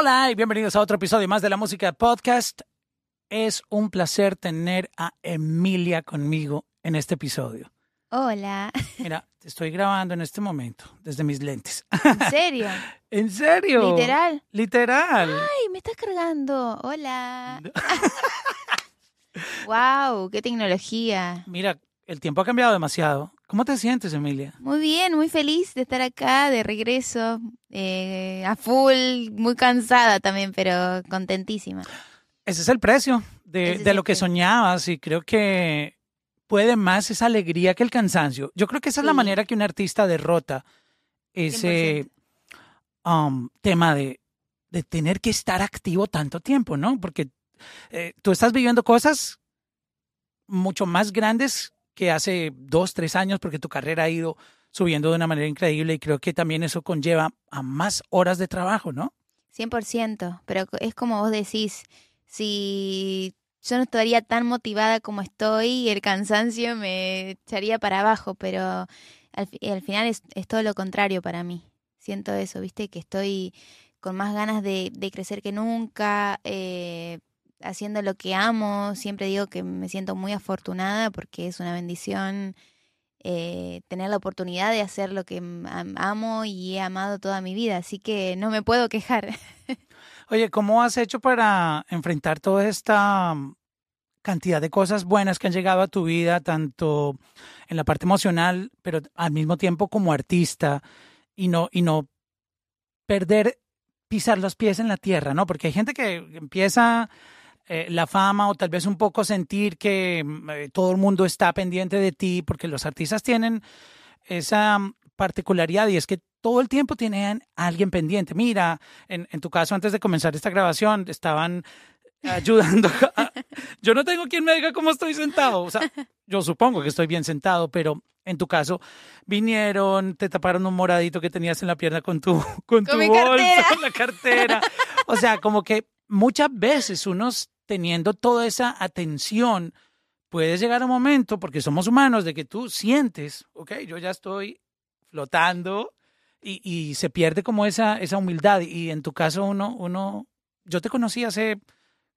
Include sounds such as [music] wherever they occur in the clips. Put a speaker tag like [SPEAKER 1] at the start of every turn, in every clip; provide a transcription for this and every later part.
[SPEAKER 1] Hola y bienvenidos a otro episodio más de la música podcast. Es un placer tener a Emilia conmigo en este episodio.
[SPEAKER 2] Hola.
[SPEAKER 1] Mira, te estoy grabando en este momento desde mis lentes.
[SPEAKER 2] ¿En serio? [laughs]
[SPEAKER 1] ¿En serio?
[SPEAKER 2] ¿Literal?
[SPEAKER 1] Literal.
[SPEAKER 2] Ay, me estás cargando. Hola. [laughs] [laughs] wow, qué tecnología.
[SPEAKER 1] Mira, el tiempo ha cambiado demasiado. ¿Cómo te sientes, Emilia?
[SPEAKER 2] Muy bien, muy feliz de estar acá, de regreso, eh, a full, muy cansada también, pero contentísima.
[SPEAKER 1] Ese es el precio de, de lo que
[SPEAKER 2] precio.
[SPEAKER 1] soñabas y creo que puede más esa alegría que el cansancio. Yo creo que esa es la manera que un artista derrota ese
[SPEAKER 2] 100%.
[SPEAKER 1] um, tema de, de tener que estar activo tanto tiempo, ¿no? Porque eh, tú estás viviendo cosas mucho más grandes que hace dos, tres años, porque tu carrera ha ido subiendo de una manera increíble y creo que también eso conlleva a más horas de trabajo, ¿no?
[SPEAKER 2] 100%, pero es como vos decís, si yo no estaría tan motivada como estoy, el cansancio me echaría para abajo, pero al, fi- al final es, es todo lo contrario para mí. Siento eso, viste, que estoy con más ganas de, de crecer que nunca, eh, haciendo lo que amo. Siempre digo que me siento muy afortunada porque es una bendición eh, tener la oportunidad de hacer lo que am- amo y he amado toda mi vida, así que no me puedo quejar. [laughs]
[SPEAKER 1] Oye, ¿cómo has hecho para enfrentar toda esta cantidad de cosas buenas que han llegado a tu vida, tanto en la parte emocional, pero al mismo tiempo como artista, y no, y no perder, pisar los pies en la tierra, ¿no? Porque hay gente que empieza eh, la fama o tal vez un poco sentir que mm, eh, todo el mundo está pendiente de ti, porque los artistas tienen esa mm, particularidad y es que todo el tiempo tienen a alguien pendiente. Mira, en, en tu caso, antes de comenzar esta grabación, estaban ayudando. [laughs] a- yo no tengo quien me diga cómo estoy sentado. O sea, yo supongo que estoy bien sentado, pero en tu caso, vinieron, te taparon un moradito que tenías en la pierna con tu, con tu
[SPEAKER 2] mi
[SPEAKER 1] bolsa,
[SPEAKER 2] cartera.
[SPEAKER 1] la cartera. O sea, como que muchas veces unos teniendo toda esa atención, puede llegar un momento, porque somos humanos, de que tú sientes, ok, yo ya estoy flotando y, y se pierde como esa, esa humildad. Y en tu caso, uno, uno, yo te conocí hace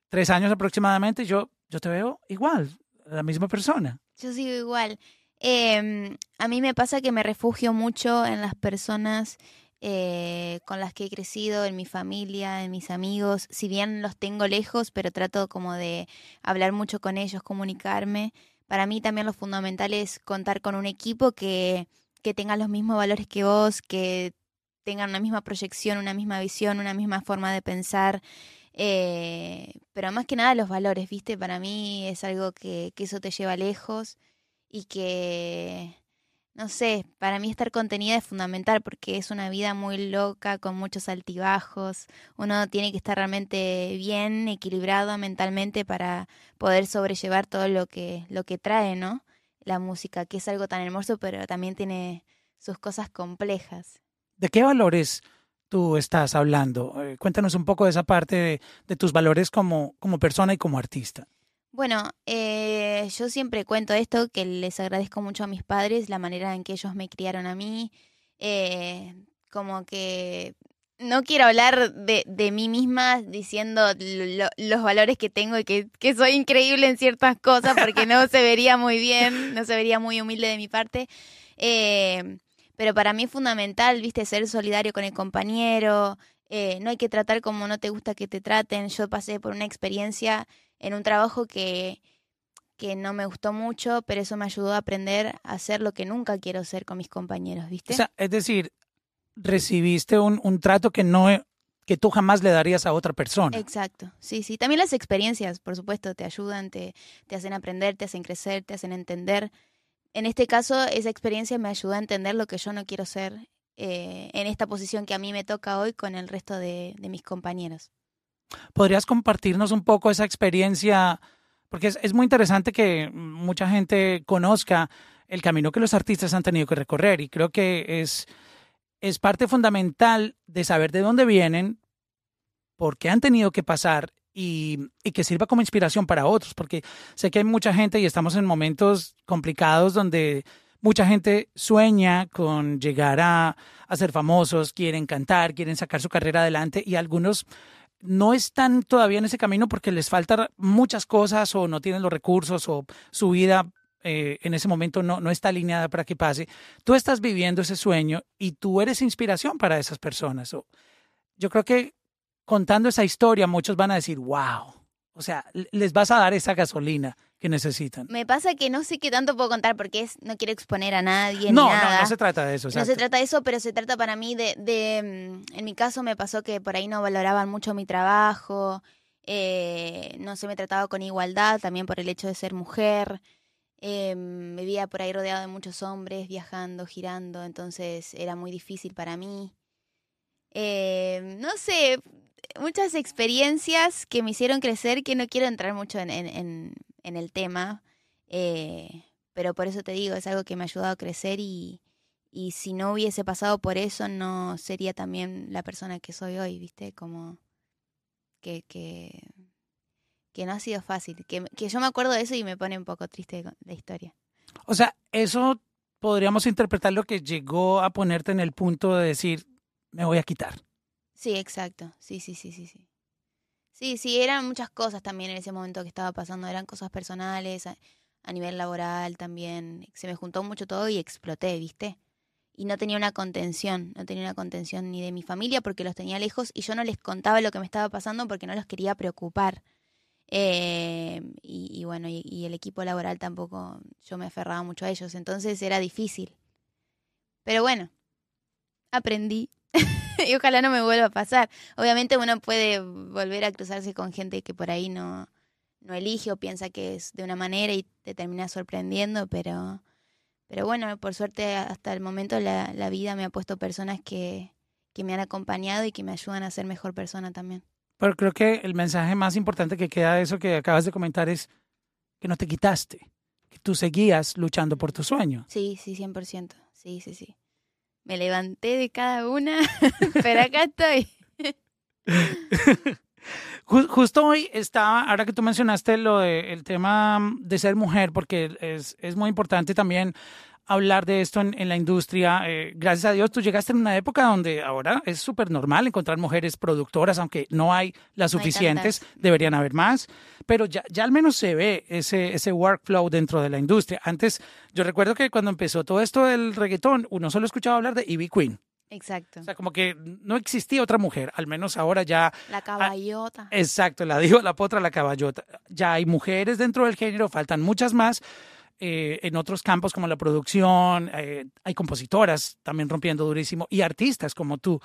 [SPEAKER 1] tres años aproximadamente, yo, yo te veo igual, la misma persona.
[SPEAKER 2] Yo sigo igual. Eh, a mí me pasa que me refugio mucho en las personas eh, con las que he crecido, en mi familia, en mis amigos. Si bien los tengo lejos, pero trato como de hablar mucho con ellos, comunicarme. Para mí también lo fundamental es contar con un equipo que, que tenga los mismos valores que vos, que tengan una misma proyección, una misma visión, una misma forma de pensar. Eh, pero más que nada los valores, ¿viste? Para mí es algo que, que eso te lleva lejos y que, no sé, para mí estar contenida es fundamental porque es una vida muy loca, con muchos altibajos. Uno tiene que estar realmente bien, equilibrado mentalmente para poder sobrellevar todo lo que, lo que trae, ¿no? La música, que es algo tan hermoso, pero también tiene sus cosas complejas.
[SPEAKER 1] ¿De qué valores tú estás hablando? Eh, cuéntanos un poco de esa parte de, de tus valores como, como persona y como artista.
[SPEAKER 2] Bueno, eh, yo siempre cuento esto, que les agradezco mucho a mis padres, la manera en que ellos me criaron a mí, eh, como que no quiero hablar de, de mí misma diciendo lo- los valores que tengo y que, soy increíble en ciertas cosas, porque no se vería muy bien, no se vería muy humilde de mi parte. Eh, pero para mí es fundamental, viste, ser solidario con el compañero, eh, no hay que tratar como no te gusta que te traten. Yo pasé por una experiencia en un trabajo que, que no me gustó mucho, pero eso me ayudó a aprender a hacer lo que nunca quiero ser con mis compañeros, ¿viste?
[SPEAKER 1] O sea, es decir, recibiste un, un trato que no que tú jamás le darías a otra persona.
[SPEAKER 2] Exacto, sí, sí. También las experiencias, por supuesto, te ayudan, te, te hacen aprender, te hacen crecer, te hacen entender. En este caso, esa experiencia me ayudó a entender lo que yo no quiero ser eh, en esta posición que a mí me toca hoy con el resto de, de mis compañeros.
[SPEAKER 1] ¿Podrías compartirnos un poco esa experiencia? Porque es, muy interesante que mucha gente conozca el camino que los artistas han tenido que recorrer y creo que es, es parte fundamental de saber de dónde vienen, por qué han tenido que pasar y, y, que sirva como inspiración para otros, porque sé que hay mucha gente y estamos en momentos complicados donde mucha gente sueña con llegar a, a ser famosos, quieren cantar, quieren sacar su carrera adelante y algunos no están todavía en ese camino porque les faltan muchas cosas o no tienen los recursos o su vida eh, en ese momento no, no está alineada para que pase. Tú estás viviendo ese sueño y tú eres inspiración para esas personas. Yo creo que contando esa historia muchos van a decir, wow, o sea, les vas a dar esa gasolina que necesitan.
[SPEAKER 2] Me pasa que no sé qué tanto puedo contar porque es, no quiero exponer a nadie.
[SPEAKER 1] No,
[SPEAKER 2] ni nada.
[SPEAKER 1] no, no se trata de eso.
[SPEAKER 2] No se trata de eso, pero se trata para mí de, de, mm, en mi caso me pasó que por ahí no valoraban mucho mi trabajo, eh, no se me trataba con igualdad, también por el hecho de ser mujer. Eh, me vivía por ahí rodeado de muchos hombres, viajando, girando, entonces era muy difícil para mí. Eh, no sé, muchas experiencias que me hicieron crecer que no quiero entrar mucho en, en, en, el tema, eh, pero por eso te digo, es algo que me ha ayudado a crecer y, y si no hubiese pasado por eso, no sería también la persona que soy hoy, ¿viste? Como que, que, que no ha sido fácil, que, que yo me acuerdo de eso y me pone un poco triste la historia.
[SPEAKER 1] O sea, eso podríamos interpretar lo que llegó a ponerte en el punto de decir, me voy a quitar.
[SPEAKER 2] Sí, exacto. Sí, sí, sí, sí, sí. Sí, sí, eran muchas cosas también en ese momento que estaba pasando. Eran cosas personales, a, nivel laboral también. Se me juntó mucho todo y exploté, ¿viste? Y no tenía una contención, no tenía una contención ni de mi familia porque los tenía lejos y yo no les contaba lo que me estaba pasando porque no los quería preocupar. Eh, y, y, bueno, y, y, el equipo laboral tampoco, yo me aferraba mucho a ellos, entonces era difícil. Pero bueno, aprendí [laughs] [laughs] y ojalá no me vuelva a pasar. Obviamente uno puede volver a cruzarse con gente que por ahí no, no elige o piensa que es de una manera y te termina sorprendiendo, pero, pero bueno, por suerte hasta el momento la, la vida me ha puesto personas que, que me han acompañado y que me ayudan a ser mejor persona también.
[SPEAKER 1] Pero creo que el mensaje más importante que queda de eso que acabas de comentar es que no te quitaste, que tú seguías luchando por tu sueño.
[SPEAKER 2] Sí, sí, 100%. Sí, sí, sí me levanté de cada una, [laughs] pero acá estoy. [laughs]
[SPEAKER 1] Justo hoy estaba, ahora que tú mencionaste lo de, el tema de ser mujer, porque es, es muy importante también hablar de esto en, en la industria. Eh, gracias a Dios, tú llegaste en una época donde ahora es súper normal encontrar mujeres productoras, aunque no hay las suficientes, no hay deberían haber más, pero ya, ya al menos se ve ese, ese workflow dentro de la industria. Antes, yo recuerdo que cuando empezó todo esto del reggaetón, uno solo escuchaba hablar de Ivy Queen.
[SPEAKER 2] Exacto.
[SPEAKER 1] O sea, como que no existía otra mujer, al menos ahora ya.
[SPEAKER 2] La caballota.
[SPEAKER 1] Exacto, la dijo la potra, la caballota. Ya hay mujeres dentro del género, faltan muchas más. Eh, en otros campos como la producción, eh, hay compositoras también rompiendo durísimo y artistas como tú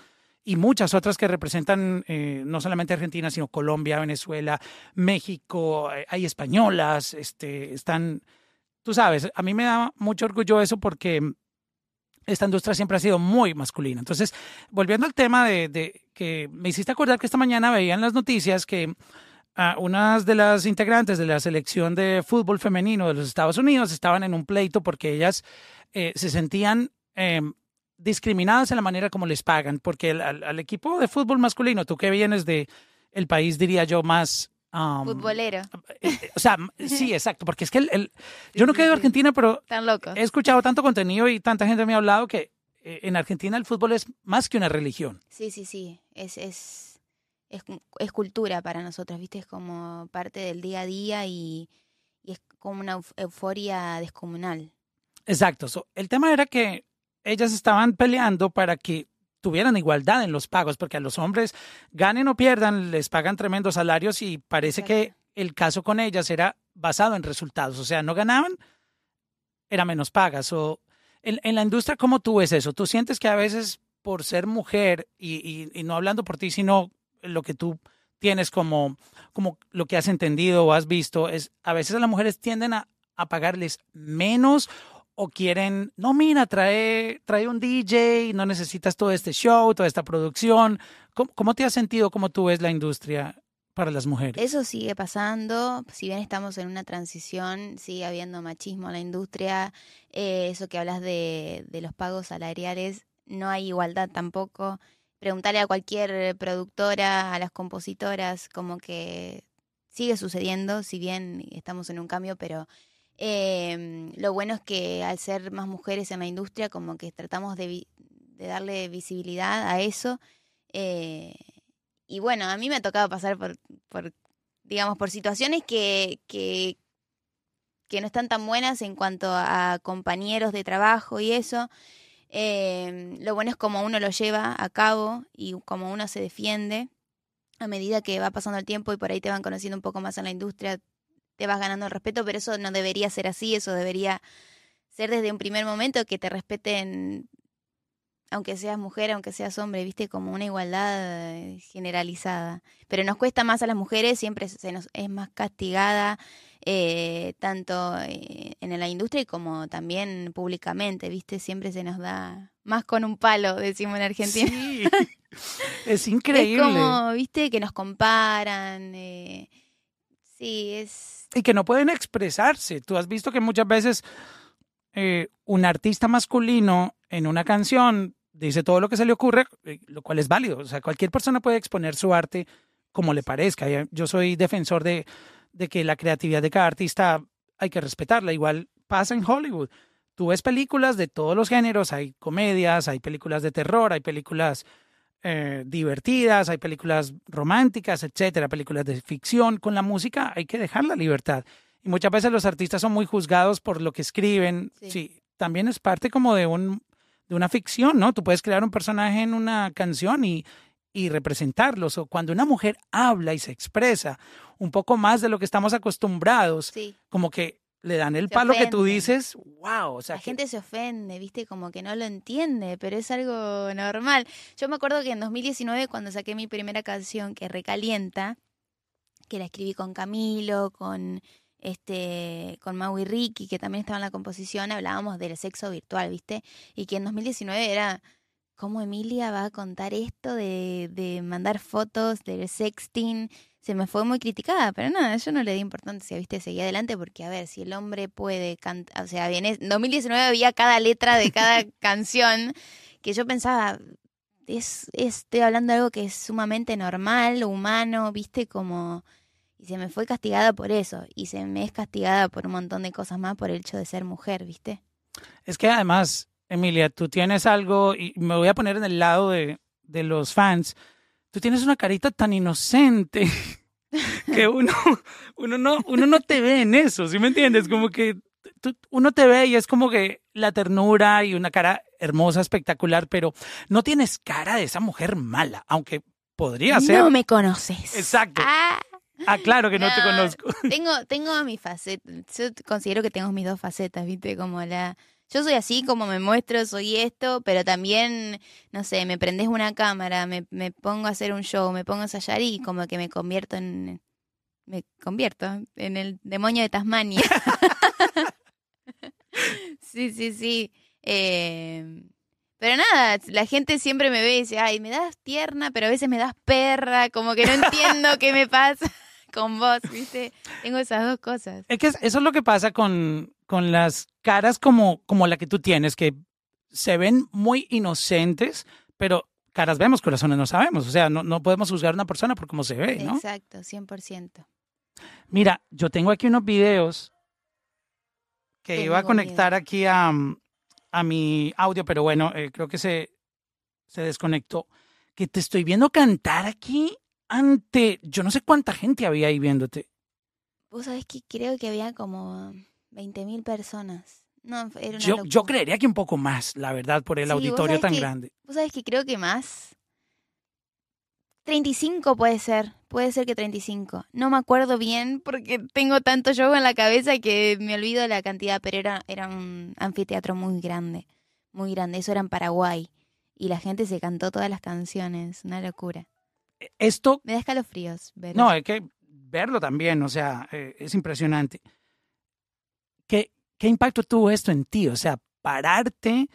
[SPEAKER 1] y muchas otras que representan eh, no solamente Argentina, sino Colombia, Venezuela, México, eh, hay españolas, este, están, tú sabes, a mí me da mucho orgullo eso porque esta industria siempre ha sido muy masculina. Entonces, volviendo al tema de, de que me hiciste acordar que esta mañana veía en las noticias que uh, unas de las integrantes de la selección de fútbol femenino de los Estados Unidos estaban en un pleito porque ellas eh, se sentían eh, discriminadas en la manera como les pagan, porque el, al, al, equipo de fútbol masculino, tú que vienes de el país, diría yo, más...
[SPEAKER 2] Um, Futbolero.
[SPEAKER 1] Eh, o sea, [laughs] sí, exacto, porque es que el, el yo no quedo de Argentina, pero
[SPEAKER 2] Tan loco.
[SPEAKER 1] he escuchado tanto contenido y tanta gente me ha hablado que eh, en Argentina el fútbol es más que una religión.
[SPEAKER 2] Sí, sí, sí, es... es es, es, cultura para nosotros, ¿viste? Es como parte del día a día y, y es como una euforia descomunal.
[SPEAKER 1] Exacto. So, el tema era que ellas estaban peleando para que tuvieran igualdad en los pagos, porque a los hombres, ganen o pierdan, les pagan tremendos salarios y parece Exacto. que el caso con ellas era basado en resultados. O sea, no ganaban, era menos pagas. O en, en la industria, ¿cómo tú ves eso? ¿Tú sientes que a veces por ser mujer, y, y, y no hablando por ti, sino lo que tú tienes como, como lo que has entendido o has visto, es a veces las mujeres tienden a, pagarles menos o quieren, no, mira, trae, trae un DJ, no necesitas todo este show, toda esta producción. ¿Cómo, ¿Cómo, te has sentido, cómo tú ves la industria para las mujeres?
[SPEAKER 2] Eso sigue pasando, si bien estamos en una transición, sigue habiendo machismo en la industria, eh, eso que hablas de, de los pagos salariales, no hay igualdad tampoco preguntarle a cualquier productora, a las compositoras, como que sigue sucediendo, si bien estamos en un cambio, pero Eh, lo bueno es que al ser más mujeres en la industria, como que tratamos de, darle visibilidad a eso. Eh, y bueno, a mí me ha tocado pasar por, por digamos, por situaciones que, que, que no están tan buenas en cuanto a compañeros de trabajo y eso. Eh, lo bueno es como uno lo lleva a cabo y como uno se defiende. A medida que va pasando el tiempo y por ahí te van conociendo un poco más en la industria, te vas ganando el respeto, pero eso no debería ser así, eso debería ser desde un primer momento que te respeten, aunque seas mujer, aunque seas hombre, viste, como una igualdad eh, generalizada. Pero nos cuesta más a las mujeres, siempre se nos es más castigada, eh, tanto eh, en la industria como también públicamente, viste, siempre se nos da más con un palo, decimos en Argentina.
[SPEAKER 1] Sí. [laughs] es increíble.
[SPEAKER 2] Es como, viste, que nos comparan. eh, sí, es.
[SPEAKER 1] y que no pueden expresarse. Tú has visto que muchas veces eh, un artista masculino en una canción dice todo lo que se le ocurre, eh, lo cual es válido. O sea, cualquier persona puede exponer su arte como le parezca. Yo soy defensor de, de que la creatividad de cada artista hay que respetarla. Igual pasa en Hollywood. Tú ves películas de todos los géneros, hay comedias, hay películas de terror, hay películas eh, divertidas, hay películas románticas, etcétera, películas de ficción. Con la música hay que dejar la libertad. Y muchas veces los artistas son muy juzgados por lo que escriben.
[SPEAKER 2] Sí.
[SPEAKER 1] Sí, también es parte como de un de una ficción, ¿no? Tú puedes crear un personaje en una canción y, y representarlos. O cuando una mujer habla y se expresa un poco más de lo que estamos acostumbrados,
[SPEAKER 2] Sí.
[SPEAKER 1] como que le dan el
[SPEAKER 2] Se
[SPEAKER 1] palo que tú dices, wow, o sea,
[SPEAKER 2] La
[SPEAKER 1] que-
[SPEAKER 2] gente se ofende, viste, como que no lo entiende, pero es algo normal. Yo me acuerdo que en 2019, cuando saqué mi primera canción, que recalienta, que la escribí con Camilo, con este, con Mau y Ricky, que también estaba en la composición, hablábamos del sexo virtual, viste, y que en 2019 era cómo Emilia va a contar esto de, de mandar fotos del sexting. Se me fue muy criticada, pero nada, yo no le di importancia, viste, seguí adelante porque, a ver, si el hombre puede cantar, o sea, bien, en 2019 había cada letra de cada [laughs] canción que yo pensaba, es, estoy hablando de algo que es sumamente normal, humano, viste, como... Y se me fue castigada por eso, y se me es castigada por un montón de cosas más por el hecho de ser mujer, viste.
[SPEAKER 1] Es que además, Emilia, tú tienes algo, y me voy a poner en el lado de, de los fans, tú tienes una carita tan inocente [laughs] que uno, uno, no, uno no te ve en eso, ¿sí me entiendes? Como que tú- uno te ve y es como que la ternura y una cara hermosa, espectacular, pero no tienes cara de esa mujer mala, aunque podría ser.
[SPEAKER 2] No me conoces.
[SPEAKER 1] Exacto.
[SPEAKER 2] Ah,
[SPEAKER 1] Ah, claro que no, te
[SPEAKER 2] No.
[SPEAKER 1] conozco. [laughs]
[SPEAKER 2] tengo, tengo mi faceta. Yo considero que tengo mis dos facetas, ¿viste? Como la. Yo soy así como me muestro, soy esto, pero también, no sé, me prendes una cámara, me, me pongo a hacer un show, me pongo a ensayar y como que me convierto en. Me convierto en el demonio de Tasmania. [laughs] sí, sí, sí. Eh, pero nada, la gente siempre me ve y dice, ay, me das tierna, pero a veces me das perra, como que no entiendo qué me pasa con vos, ¿viste? Tengo esas dos cosas.
[SPEAKER 1] Es que eso es lo que pasa con, con las caras como, como la que tú tienes, que se ven muy inocentes, pero caras vemos, corazones no sabemos. O sea, no, no podemos juzgar a una persona por cómo se ve, ¿no?
[SPEAKER 2] Exacto, 100%.
[SPEAKER 1] Mira, yo tengo aquí unos videos que iba a conectar aquí a, a mi audio, pero bueno, eh, creo que se, se desconectó. Que te estoy viendo cantar aquí ante, yo no sé cuánta gente había ahí viéndote.
[SPEAKER 2] Vos sabés que creo que había como 20.000 personas. No, era una
[SPEAKER 1] Yo, yo creería que un poco más, la verdad, por el
[SPEAKER 2] Sí,
[SPEAKER 1] auditorio tan
[SPEAKER 2] que-
[SPEAKER 1] grande.
[SPEAKER 2] Vos sabés que creo que más. 35 puede ser. Puede ser que 35. No me acuerdo bien porque tengo tanto show en la cabeza que me olvido la cantidad, pero era, era un anfiteatro muy grande. Muy grande. Eso era en Paraguay. Y la gente se cantó todas las canciones. Una locura.
[SPEAKER 1] Esto,
[SPEAKER 2] Me da escalofríos ver
[SPEAKER 1] no, hay que verlo también, o sea, eh, es impresionante. ¿Qué, ¿Qué impacto tuvo esto en ti? O sea, pararte,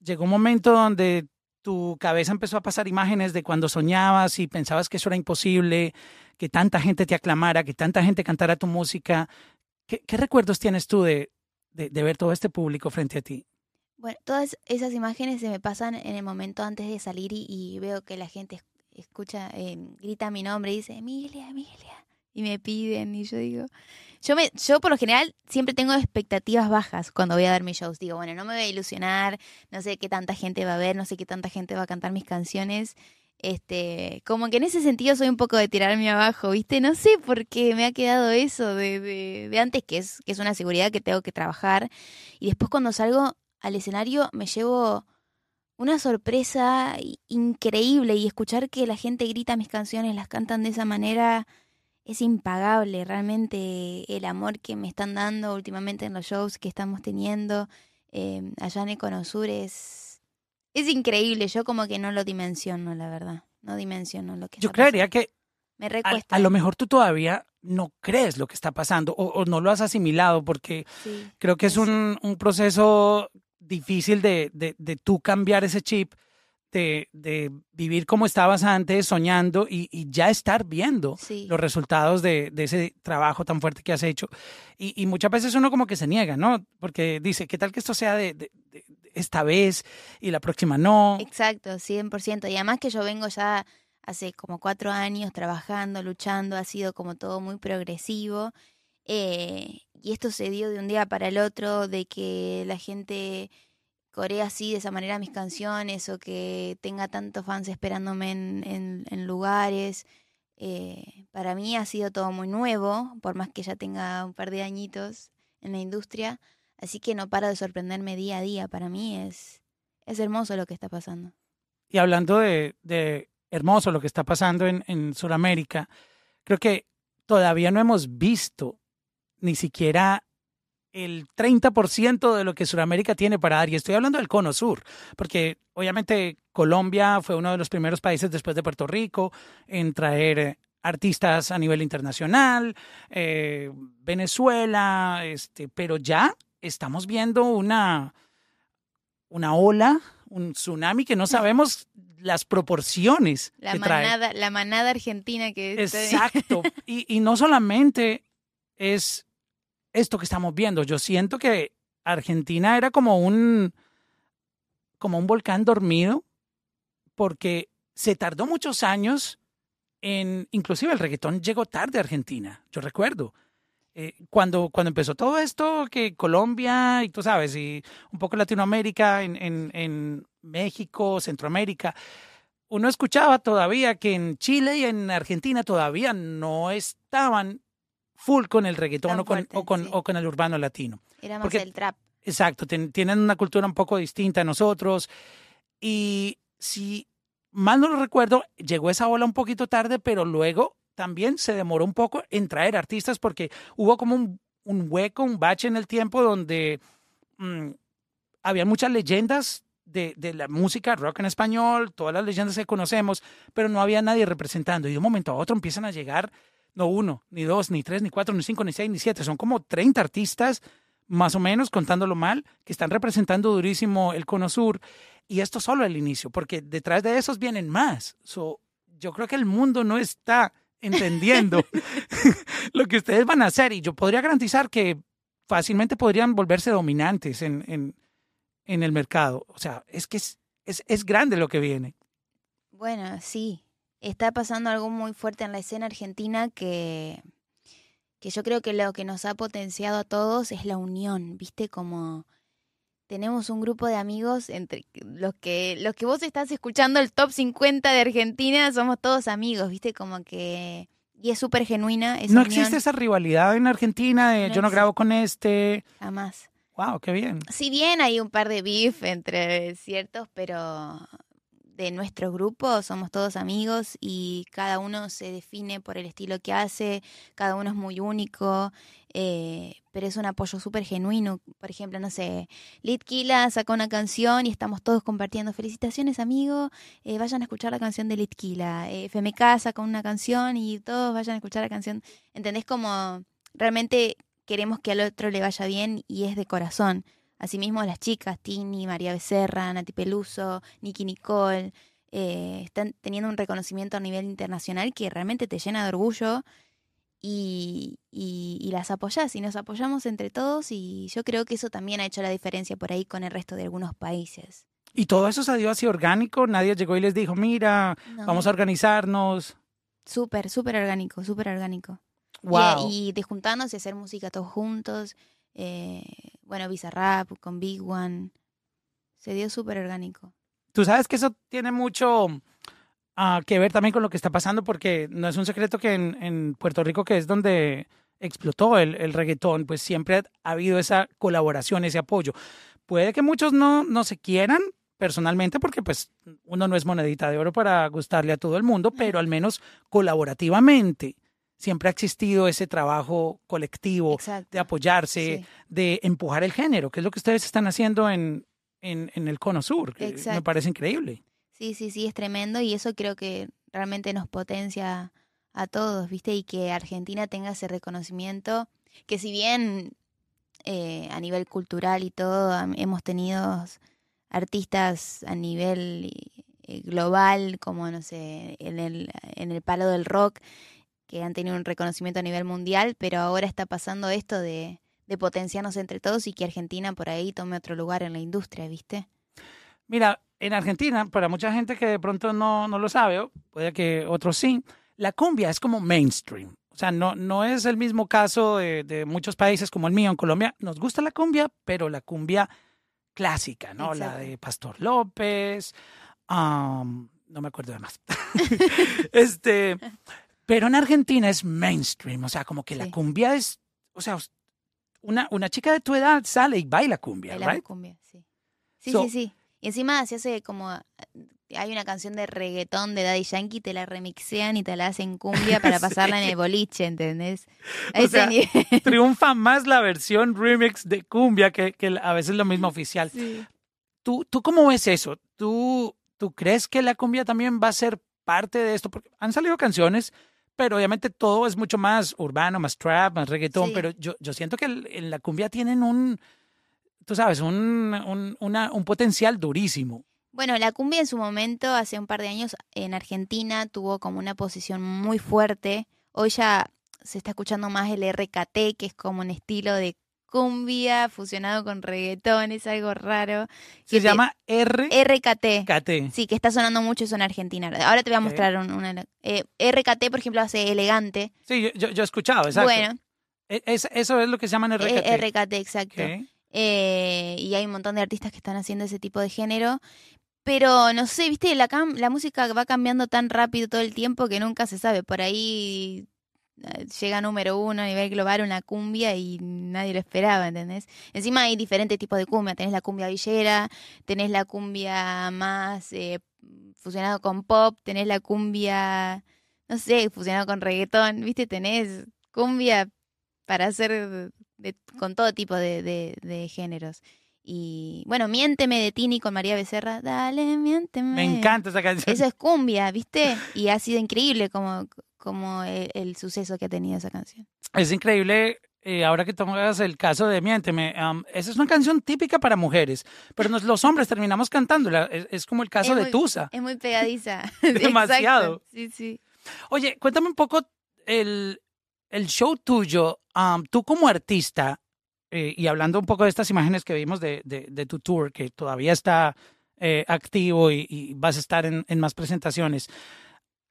[SPEAKER 1] llegó un momento donde tu cabeza empezó a pasar imágenes de cuando soñabas y pensabas que eso era imposible, que tanta gente te aclamara, que tanta gente cantara tu música. ¿Qué, qué recuerdos tienes tú de, de, de ver todo este público frente a ti?
[SPEAKER 2] Bueno, todas esas imágenes se me pasan en el momento antes de salir y, y veo que la gente es- escucha, eh, grita mi nombre y dice, Emilia, Emilia, y me piden y yo digo, yo me, yo por lo general siempre tengo expectativas bajas cuando voy a dar mis shows. Digo, bueno, no me voy a ilusionar, no sé qué tanta gente va a ver, no sé qué tanta gente va a cantar mis canciones. Este, como que en ese sentido soy un poco de tirarme abajo, ¿viste? No sé por qué me ha quedado eso de, de, de antes, que es, que es una seguridad que tengo que trabajar. Y después cuando salgo al escenario me llevo una sorpresa increíble y escuchar que la gente grita mis canciones, las cantan de esa manera, es impagable realmente el amor que me están dando últimamente en los shows que estamos teniendo eh, allá en Econosur es, es increíble. Yo como que no lo dimensiono, la verdad. No dimensiono lo que
[SPEAKER 1] Yo creería que
[SPEAKER 2] me
[SPEAKER 1] a, a, lo mejor tú todavía no crees lo que está pasando o, o no lo has asimilado porque
[SPEAKER 2] sí,
[SPEAKER 1] creo que es un, un proceso difícil de, de, de tú cambiar ese chip de, de, vivir como estabas antes, soñando y, y ya estar viendo
[SPEAKER 2] sí.
[SPEAKER 1] los resultados de, de, ese trabajo tan fuerte que has hecho. Y, y, muchas veces uno como que se niega, ¿no? Porque dice, ¿qué tal que esto sea de, esta vez y la próxima no?
[SPEAKER 2] Exacto, 100%. Y además que yo vengo ya hace como cuatro años trabajando, luchando, ha sido como todo muy progresivo. Eh, y esto se dio de un día para el otro, de que la gente corea así de esa manera mis canciones o que tenga tantos fans esperándome en, lugares. Eh, para mí ha sido todo muy nuevo, por más que ya tenga un par de añitos en la industria. Así que no para de sorprenderme día a día. Para mí es, es hermoso lo que está pasando.
[SPEAKER 1] Y hablando de, de hermoso lo que está pasando en, en Sudamérica, creo que todavía no hemos visto ni siquiera el 30% de lo que Sudamérica tiene para dar. Y estoy hablando del cono sur, porque obviamente Colombia fue uno de los primeros países después de Puerto Rico en traer artistas a nivel internacional, eh, Venezuela, este, pero ya estamos viendo una, una ola, un tsunami que no sabemos las proporciones.
[SPEAKER 2] La,
[SPEAKER 1] que
[SPEAKER 2] manada,
[SPEAKER 1] trae.
[SPEAKER 2] la manada argentina que...
[SPEAKER 1] Exacto. [laughs] y, y no solamente es esto que estamos viendo. Yo siento que Argentina era como un, como un volcán dormido, porque se tardó muchos años en, inclusive el reggaetón llegó tarde a Argentina, yo recuerdo. Eh, cuando, cuando empezó todo esto, que Colombia, y tú sabes, y un poco Latinoamérica, en, en, en México, Centroamérica, uno escuchaba todavía que en Chile y en Argentina todavía no estaban full con el reggaetón o con,
[SPEAKER 2] fuerte,
[SPEAKER 1] o, con,
[SPEAKER 2] sí.
[SPEAKER 1] o con el urbano latino.
[SPEAKER 2] Era más
[SPEAKER 1] Porque-
[SPEAKER 2] el trap.
[SPEAKER 1] Exacto, ten- tienen una cultura un poco distinta a nosotros. Y si mal no lo recuerdo, llegó esa ola un poquito tarde, pero luego también se demoró un poco en traer artistas porque hubo como un, un hueco, un bache en el tiempo donde mm, había muchas leyendas de, de la música rock en español, todas las leyendas que conocemos, pero no había nadie representando. Y de un momento a otro empiezan a llegar, no uno, ni dos, ni tres, ni cuatro, ni cinco, ni seis, ni siete, son como 30 artistas más o menos, contándolo mal, que están representando durísimo el Cono Sur. Y esto solo el inicio, porque detrás de esos vienen más. So, yo creo que el mundo no está entendiendo [laughs] lo que ustedes van a hacer. Y yo podría garantizar que fácilmente podrían volverse dominantes en, en, en el mercado. O sea, es que es, es, es grande lo que viene.
[SPEAKER 2] Bueno, sí. Está pasando algo muy fuerte en la escena argentina que, que yo creo que lo que nos ha potenciado a todos es la unión, ¿viste? Como tenemos un grupo de amigos entre los que los que vos estás escuchando el top 50 de Argentina somos todos amigos, ¿viste? Como que y es súper genuina esa
[SPEAKER 1] no
[SPEAKER 2] unión,
[SPEAKER 1] existe esa rivalidad en Argentina de
[SPEAKER 2] No
[SPEAKER 1] yo no grabo con este.
[SPEAKER 2] jamás.
[SPEAKER 1] Wow, qué bien.
[SPEAKER 2] Si bien hay un par de beef entre ciertos, pero de nuestro grupo somos todos amigos y cada uno se define por el estilo que hace, cada uno es muy único, eh, pero es un apoyo súper genuino. Por ejemplo, no sé, Litquila saca una canción y estamos todos compartiendo. Felicitaciones, amigo, eh, vayan a escuchar la canción de Litquila. Eh, FMK saca una canción y todos vayan a escuchar la canción. ¿Entendés? Como realmente queremos que al otro le vaya bien y es de corazón. Asimismo, las chicas, Tini, María Becerra, Nati Peluso, Nicky Nicole, eh, están teniendo un reconocimiento a nivel internacional que realmente te llena de orgullo y, y, y las apoyás y nos apoyamos entre todos y yo creo que eso también ha hecho la diferencia por ahí con el resto de algunos países.
[SPEAKER 1] Y todo eso se dio así orgánico. Nadie llegó y les dijo, mira,
[SPEAKER 2] No,
[SPEAKER 1] vamos a organizarnos.
[SPEAKER 2] Súper, súper orgánico, súper orgánico.
[SPEAKER 1] Wow.
[SPEAKER 2] Y, y de juntarnos y hacer música todos juntos. Eh, bueno, Bizarrap con Big One. Se dio súper orgánico.
[SPEAKER 1] Tú sabes que eso tiene mucho ah, que ver también con lo que está pasando, porque no es un secreto que en, en Puerto Rico, que es donde explotó el, el reggaetón, pues siempre ha habido esa colaboración, ese apoyo. Puede que muchos no, no se quieran personalmente, porque pues uno no es monedita de oro para gustarle a todo el mundo, pero al menos colaborativamente siempre ha existido ese trabajo colectivo
[SPEAKER 2] Exacto.
[SPEAKER 1] de apoyarse,
[SPEAKER 2] Sí.
[SPEAKER 1] de empujar el género, que es lo que ustedes están haciendo en, en, en el Cono Sur. que Me parece increíble.
[SPEAKER 2] Sí, sí, sí, es tremendo y eso creo que realmente nos potencia a todos, ¿viste? Y que Argentina tenga ese reconocimiento, que si bien eh, a nivel cultural y todo hemos tenido artistas a nivel eh, global, como no sé, en el, en el palo del rock, que han tenido un reconocimiento a nivel mundial, pero ahora está pasando esto de, de potenciarnos entre todos y que Argentina por ahí tome otro lugar en la industria, ¿viste?
[SPEAKER 1] Mira, en Argentina, para mucha gente que de pronto no, no lo sabe, o puede que otros sí, la cumbia es como mainstream. O sea, no, no es el mismo caso de, de muchos países como el mío en Colombia. Nos gusta la cumbia, pero la cumbia clásica, ¿no? La de Pastor López, no me acuerdo de más. [laughs] este, pero en Argentina es mainstream, o sea, como que la cumbia es, o sea, una, una chica de tu edad sale y baila cumbia,
[SPEAKER 2] Bailamos
[SPEAKER 1] ¿right?
[SPEAKER 2] cumbia, sí. Sí,
[SPEAKER 1] So-
[SPEAKER 2] sí, sí. Y encima se hace como. Hay una canción de reggaetón de Daddy Yankee, te la remixean y te la hacen cumbia para [laughs] pasarla en el boliche, ¿entendés?
[SPEAKER 1] O sea, [laughs] triunfa más la versión remix de cumbia que, que a veces lo mismo [laughs] oficial.
[SPEAKER 2] Sí.
[SPEAKER 1] ¿Tú, ¿Tú cómo ves eso? ¿Tú, ¿Tú crees que la cumbia también va a ser parte de esto? Porque han salido canciones, pero obviamente todo es mucho más urbano, más trap, más reggaetón,
[SPEAKER 2] Sí.
[SPEAKER 1] pero yo, yo siento que el- en la cumbia tienen un, tú sabes, un, un, una- un potencial durísimo.
[SPEAKER 2] Bueno, la cumbia en su momento, hace un par de años, en Argentina tuvo como una posición muy fuerte. Hoy ya se está escuchando más el RKT, que es como un estilo de cumbia fusionado con reggaetón, es algo raro.
[SPEAKER 1] Se
[SPEAKER 2] Que te-
[SPEAKER 1] llama RKT.
[SPEAKER 2] RKT. Sí, que está sonando mucho eso en Argentina. Ahora te voy a mostrar un- una. eh, RKT, por ejemplo, hace elegante.
[SPEAKER 1] Sí, yo, yo, yo he escuchado, exacto.
[SPEAKER 2] Bueno,
[SPEAKER 1] E- es- eso es lo que se llaman RKT.
[SPEAKER 2] eh, RKT, exacto. Eh, y hay un montón de artistas que están haciendo ese tipo de género. Pero no sé, viste, la, música va cambiando tan rápido todo el tiempo que nunca se sabe. Por ahí llega número uno a nivel global una cumbia y nadie lo esperaba, ¿entendés? Encima hay diferentes tipos de cumbia. Tenés la cumbia villera, tenés la cumbia más eh, fusionado con pop, tenés la cumbia, no sé, fusionado con reggaetón, viste, tenés cumbia para hacer de- con todo tipo de, de- de géneros. Y bueno, Miénteme de Tini con María Becerra, dale, miénteme.
[SPEAKER 1] Me encanta esa canción.
[SPEAKER 2] Eso es cumbia, ¿viste? Y ha sido increíble como, como el, el suceso que ha tenido esa canción.
[SPEAKER 1] Es increíble, eh, ahora que tomas el caso de Miénteme, am, esa es una canción típica para mujeres, pero nos- los hombres terminamos cantándola. Es, es como el caso
[SPEAKER 2] Es
[SPEAKER 1] de
[SPEAKER 2] muy-
[SPEAKER 1] Tusa.
[SPEAKER 2] Es muy pegadiza. [laughs] [laughs]
[SPEAKER 1] Demasiado.
[SPEAKER 2] Sí, sí.
[SPEAKER 1] Oye, cuéntame un poco el, el show tuyo, am, tú como artista, eh, y hablando un poco de estas imágenes que vimos de, de- de tu tour, que todavía está eh, activo y, y vas a estar en, en más presentaciones,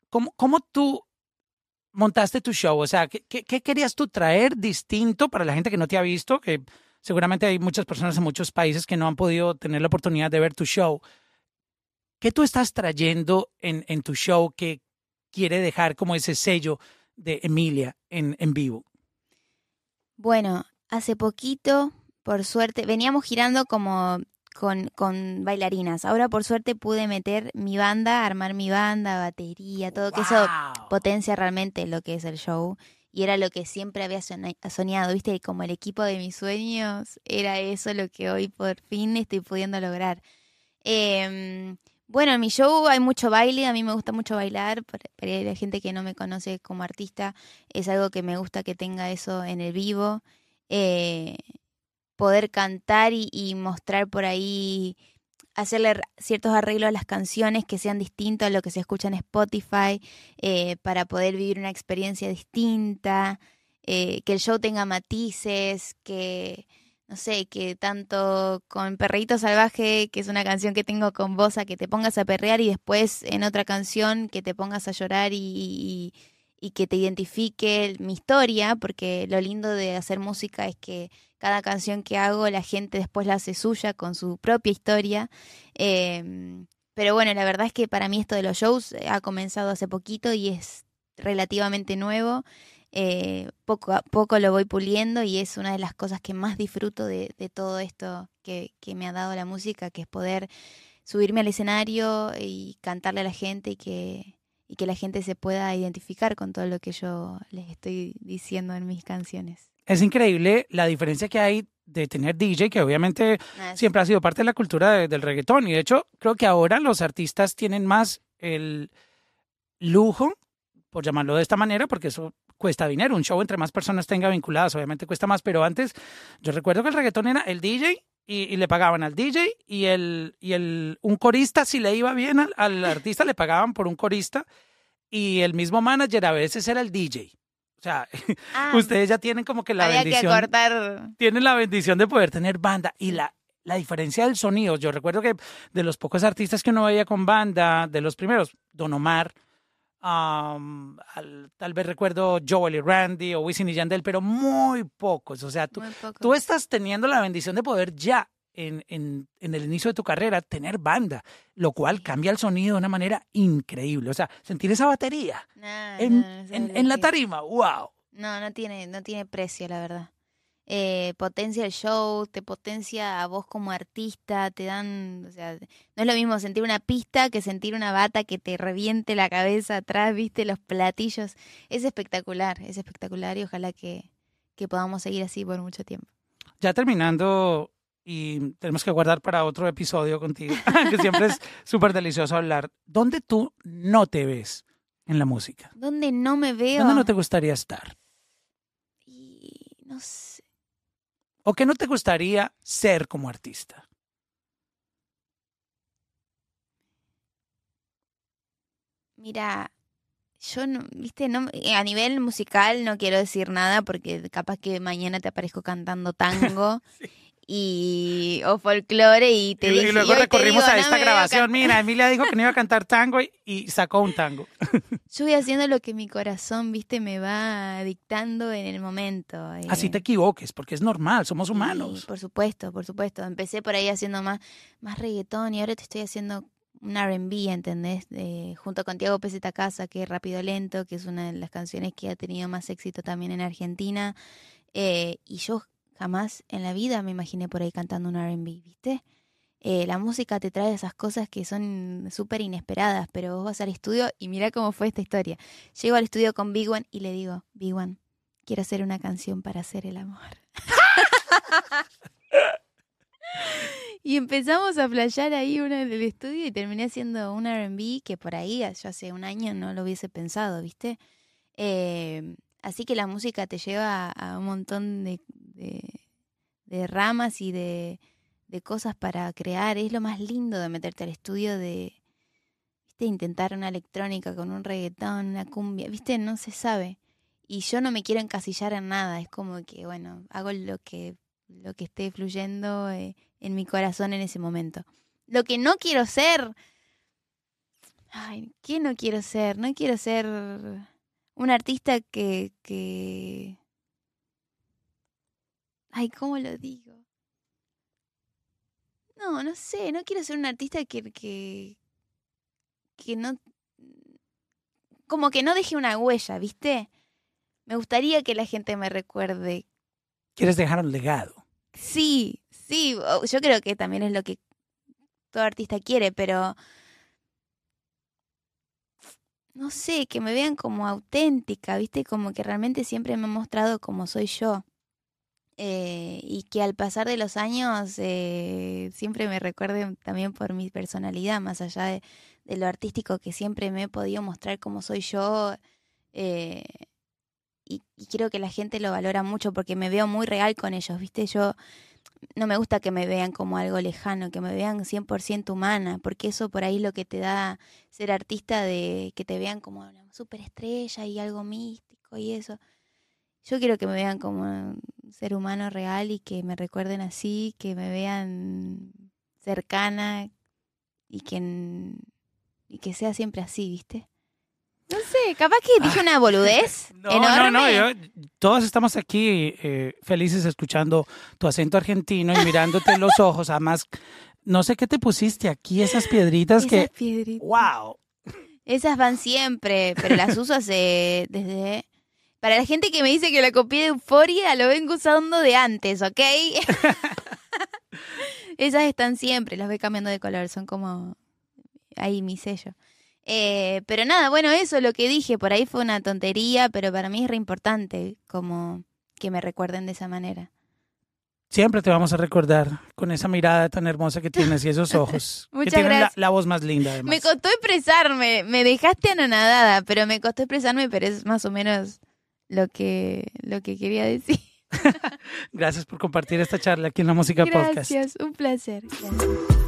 [SPEAKER 1] ¿cómo, cómo tú montaste tu show? O sea, ¿qué, qué, querías tú traer distinto para la gente que no te ha visto? Que seguramente hay muchas personas en muchos países que no han podido tener la oportunidad de ver tu show. ¿Qué tú estás trayendo en, en tu show que quiere dejar como ese sello de Emilia en, en vivo?
[SPEAKER 2] Bueno, hace poquito, por suerte, veníamos girando como con, con bailarinas. Ahora, por suerte, pude meter mi banda, armar mi banda, batería, todo, que eso potencia realmente lo que es el show. Y era lo que siempre había soñado, ¿viste? Como el equipo de mis sueños, era eso lo que hoy por fin estoy pudiendo lograr. Em, bueno, en mi show hay mucho baile, a mí me gusta mucho bailar, para, para la gente que no me conoce como artista, es algo que me gusta que tenga eso en el vivo. Eh, poder cantar y, y mostrar por ahí, hacerle ciertos arreglos a las canciones que sean distintos a lo que se escucha en Spotify, eh, para poder vivir una experiencia distinta, eh, que el show tenga matices, que, no sé, que tanto con Perreíto Salvaje, que es una canción que tengo con vos, a que te pongas a perrear y después en otra canción que te pongas a llorar y- y que te identifique mi historia, porque lo lindo de hacer música es que cada canción que hago la gente después la hace suya con su propia historia. Em, pero bueno, la verdad es que para mí esto de los shows ha comenzado hace poquito y es relativamente nuevo. Eh, poco a poco lo voy puliendo y es una de las cosas que más disfruto de, todo esto que, que, me ha dado la música, que es poder subirme al escenario y cantarle a la gente y que, y que la gente se pueda identificar con todo lo que yo les estoy diciendo en mis canciones.
[SPEAKER 1] Es increíble la diferencia que hay de tener DJ, que obviamente ah, siempre ha sido parte de la cultura del reggaetón. Y de hecho, creo que ahora los artistas tienen más el lujo, por llamarlo de esta manera, porque eso cuesta dinero. Un show entre más personas tenga vinculadas, obviamente cuesta más. Pero antes, yo recuerdo que el reggaetón era el DJ y, le pagaban al DJ y el, y el un corista, si le iba bien al, artista, le pagaban por un corista y el mismo manager a veces era el DJ. O sea, ah. [laughs] ustedes ya tienen como que la bendición. Tienen la bendición de poder tener banda y la la diferencia del sonido. Yo recuerdo que de los pocos artistas que uno veía con banda, de los primeros, Don Omar, tal vez recuerdo Joel y Randy o Wisin y Yandel, pero muy pocos. O sea, tú, tú estás teniendo la bendición de poder ya en, en, en, el inicio de tu carrera tener banda, lo cual cambia el sonido de una manera increíble. O sea, sentir esa batería en, en, la tarima, wow.
[SPEAKER 2] No, no tiene, no tiene precio, la verdad eh, potencia el show, te potencia a vos como artista, te dan, o sea, no es lo mismo sentir una pista que sentir una bata que te reviente la cabeza atrás, viste, los platillos. Es espectacular, es espectacular y ojalá que, que podamos seguir así por mucho tiempo.
[SPEAKER 1] Ya terminando, y tenemos que guardar para otro episodio contigo, [laughs] que siempre es súper delicioso hablar. ¿Dónde tú no te ves en la música?
[SPEAKER 2] ¿Dónde no me veo?
[SPEAKER 1] ¿Dónde no te gustaría estar?
[SPEAKER 2] Y no sé
[SPEAKER 1] ¿O qué no te gustaría ser como artista?
[SPEAKER 2] Mira, yo no, viste, no, eh, a nivel musical no quiero decir nada porque capaz que mañana te aparezco cantando [laughs] tango y o folclore y te
[SPEAKER 1] y, y luego recorrimos a esta grabación. Mira, Emilia dijo que no iba a cantar tango y, sacó un tango. [laughs]
[SPEAKER 2] Yo voy haciendo lo que mi corazón, viste, me va dictando en el momento.
[SPEAKER 1] Así eh. te equivoques, porque es normal, somos humanos.
[SPEAKER 2] por supuesto, por supuesto. Empecé por ahí haciendo más, más reggaetón y ahora te estoy haciendo un R&B, ¿entendés? junto con Tiago Peseta Casa, que es Rápido Lento, que es una de las canciones que ha tenido más éxito también en Argentina. Eh, y yo Jamás en la vida me imaginé por ahí cantando un RB, ¿viste? Eh, la música te trae esas cosas que son súper inesperadas, pero vos vas al estudio y mira cómo fue esta historia. Llego al estudio con Big One y le digo, Big One, quiero hacer una canción para hacer el amor. [laughs] y empezamos a playar ahí una en el estudio y terminé haciendo un RB que por ahí, ya hace un año, no lo hubiese pensado, ¿viste? Eh, Así que la música te lleva a, un montón de, de, ramas y de, de, cosas para crear. Es lo más lindo de meterte al estudio de, ¿viste? intentar una electrónica con un reggaetón, una cumbia, ¿viste? No se sabe. Y yo no me quiero encasillar en nada. Es como que, bueno, hago lo que, lo que esté fluyendo eh, en mi corazón en ese momento. Lo que no quiero ser... Ay, ¿qué no quiero ser? No quiero ser un artista que, que... Ay, ¿cómo lo digo? No, no sé, no quiero ser un artista que, que, que no... Como que no deje una huella, ¿viste? Me gustaría que la gente me recuerde.
[SPEAKER 1] ¿Quieres dejar un legado?
[SPEAKER 2] Sí, sí, yo creo que también es lo que todo artista quiere, pero no sé, que me vean como auténtica, ¿viste? Como que realmente siempre me he mostrado como soy yo. Eh, y que al pasar de los años eh, siempre me recuerden también por mi personalidad, más allá de, lo artístico que siempre me he podido mostrar como soy yo. Eh, y, y, creo que la gente lo valora mucho porque me veo muy real con ellos, ¿viste? Yo no me gusta que me vean como algo lejano, que me vean 100% humana, porque eso por ahí lo que te da ser artista de que te vean como una superestrella y algo místico y eso. Yo quiero que me vean como un ser humano real y que me recuerden así, que me vean cercana y que, y que sea siempre así, ¿viste? No sé, capaz que dije una boludez. [laughs]
[SPEAKER 1] No,
[SPEAKER 2] enorme.
[SPEAKER 1] no, no. yo- todos estamos aquí eh, felices escuchando tu acento argentino y mirándote en los [laughs] ojos. Además, no sé qué te pusiste aquí, esas piedritas
[SPEAKER 2] Esas
[SPEAKER 1] que.
[SPEAKER 2] piedritas.
[SPEAKER 1] ¡Wow!
[SPEAKER 2] Esas van siempre, pero las uso hace desde... Para la gente que me dice que la copié de Euforia, lo vengo usando de antes, ¿ok? [laughs] Esas están siempre, las voy cambiando de color, son como ahí mi sello. Eh, pero nada, bueno, eso lo que dije, por ahí fue una tontería, pero para mí es re importante como que me recuerden de esa manera.
[SPEAKER 1] Siempre te vamos a recordar con esa mirada tan hermosa que tienes y esos ojos. [laughs] que
[SPEAKER 2] Muchas
[SPEAKER 1] tienen la,
[SPEAKER 2] gracias.
[SPEAKER 1] la voz más linda, además.
[SPEAKER 2] Me costó expresarme, me dejaste anonadada, pero me costó expresarme, pero es más o menos lo que, lo que quería decir. [laughs]
[SPEAKER 1] Gracias por compartir esta charla aquí en la Música Podcast.
[SPEAKER 2] Gracias, un placer. Gracias.